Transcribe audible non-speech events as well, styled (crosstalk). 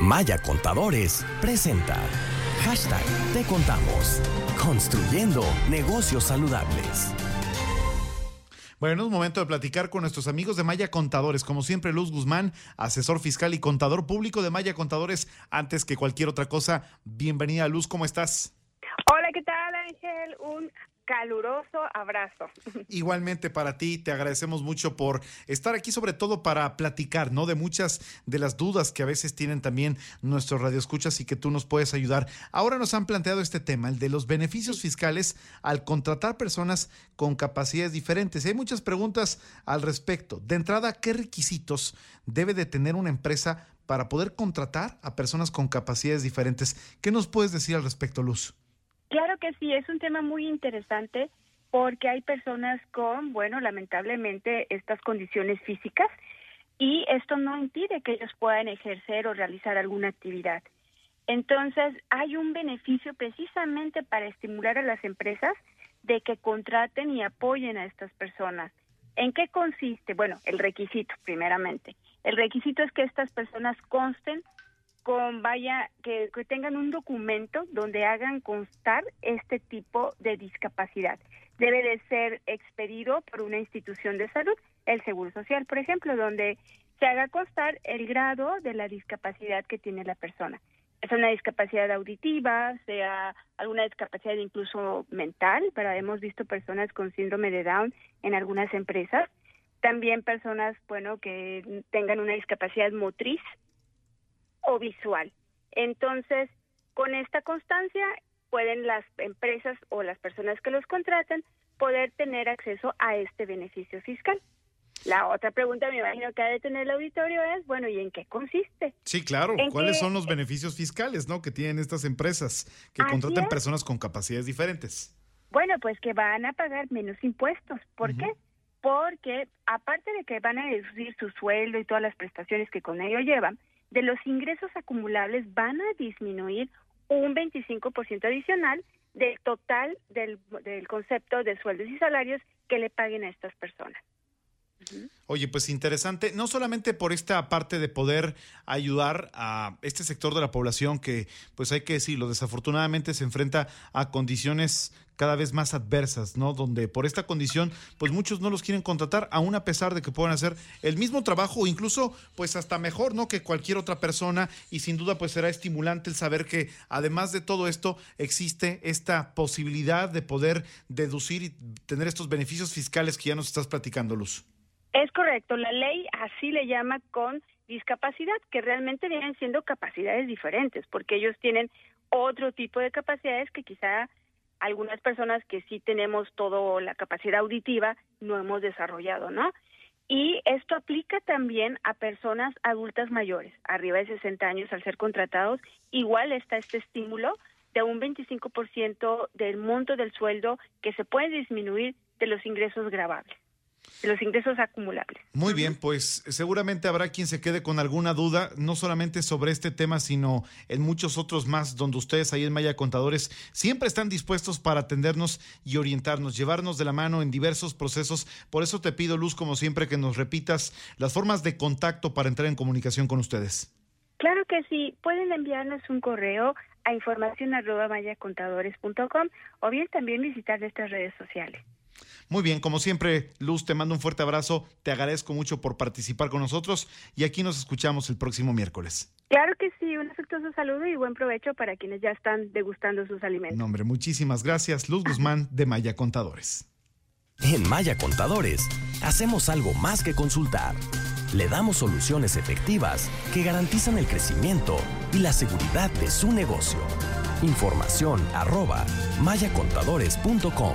Maya Contadores presenta. Hashtag Te Contamos. Construyendo negocios saludables. Bueno, es momento de platicar con nuestros amigos de Maya Contadores. Como siempre, Luz Guzmán, asesor fiscal y contador público de Maya Contadores. Antes que cualquier otra cosa, bienvenida Luz, ¿cómo estás? Hola, ¿qué tal Ángel? Un caluroso abrazo. (laughs) Igualmente para ti, te agradecemos mucho por estar aquí, sobre todo para platicar, ¿no? De muchas de las dudas que a veces tienen también nuestros radioescuchas y que tú nos puedes ayudar. Ahora nos han planteado este tema, el de los beneficios fiscales al contratar personas con capacidades diferentes. hay muchas preguntas al respecto. De entrada, ¿qué requisitos debe de tener una empresa para poder contratar a personas con capacidades diferentes? ¿Qué nos puedes decir al respecto, Luz? Claro que sí, es un tema muy interesante porque hay personas con, bueno, lamentablemente estas condiciones físicas y esto no impide que ellos puedan ejercer o realizar alguna actividad. Entonces, hay un beneficio precisamente para estimular a las empresas de que contraten y apoyen a estas personas. ¿En qué consiste? Bueno, el requisito, primeramente. El requisito es que estas personas consten con vaya que, tengan un documento donde hagan constar este tipo de discapacidad. Debe de ser expedido por una institución de salud, el Seguro Social, por ejemplo, donde se haga constar el grado de la discapacidad que tiene la persona. Es una discapacidad auditiva, sea alguna discapacidad incluso mental, pero hemos visto personas con síndrome de Down en algunas empresas. También personas, bueno, que tengan una discapacidad motriz, o visual. Entonces, con esta constancia pueden las empresas o las personas que los contratan poder tener acceso a este beneficio fiscal. La otra pregunta, me imagino que ha de tener el auditorio es, bueno, ¿y en qué consiste? Sí, claro. ¿Cuáles son los beneficios fiscales, no, que tienen estas empresas que contratan personas con capacidades diferentes? Bueno, pues que van a pagar menos impuestos. ¿Por qué? Porque aparte de que van a deducir su sueldo y todas las prestaciones que con ello llevan, de los ingresos acumulables van a disminuir un 25% adicional del total del, del concepto de sueldos y salarios que le paguen a estas personas. Oye, pues interesante, no solamente por esta parte de poder ayudar a este sector de la población que, pues hay que decirlo, desafortunadamente se enfrenta a condiciones cada vez más adversas, ¿no? Donde por esta condición, pues muchos no los quieren contratar, aún a pesar de que puedan hacer el mismo trabajo o incluso, pues hasta mejor, ¿no? Que cualquier otra persona y sin duda, pues será estimulante el saber que además de todo esto existe esta posibilidad de poder deducir y tener estos beneficios fiscales que ya nos estás platicando, Luz. Es correcto, la ley así le llama con discapacidad, que realmente vienen siendo capacidades diferentes, porque ellos tienen otro tipo de capacidades que quizá algunas personas que sí tenemos toda la capacidad auditiva no hemos desarrollado, ¿no? Y esto aplica también a personas adultas mayores, arriba de 60 años al ser contratados, igual está este estímulo de un 25% del monto del sueldo que se puede disminuir de los ingresos grabables los ingresos acumulables. Muy bien, pues seguramente habrá quien se quede con alguna duda, no solamente sobre este tema, sino en muchos otros más, donde ustedes ahí en Maya Contadores siempre están dispuestos para atendernos y orientarnos, llevarnos de la mano en diversos procesos. Por eso te pido, Luz, como siempre, que nos repitas las formas de contacto para entrar en comunicación con ustedes. Claro que sí, pueden enviarnos un correo a información arroba mayacontadores.com o bien también visitar nuestras redes sociales. Muy bien, como siempre, Luz, te mando un fuerte abrazo, te agradezco mucho por participar con nosotros y aquí nos escuchamos el próximo miércoles. Claro que sí, un afectuoso saludo y buen provecho para quienes ya están degustando sus alimentos. No, hombre, muchísimas gracias, Luz Guzmán de Maya Contadores. En Maya Contadores, hacemos algo más que consultar. Le damos soluciones efectivas que garantizan el crecimiento y la seguridad de su negocio. Información arroba mayacontadores.com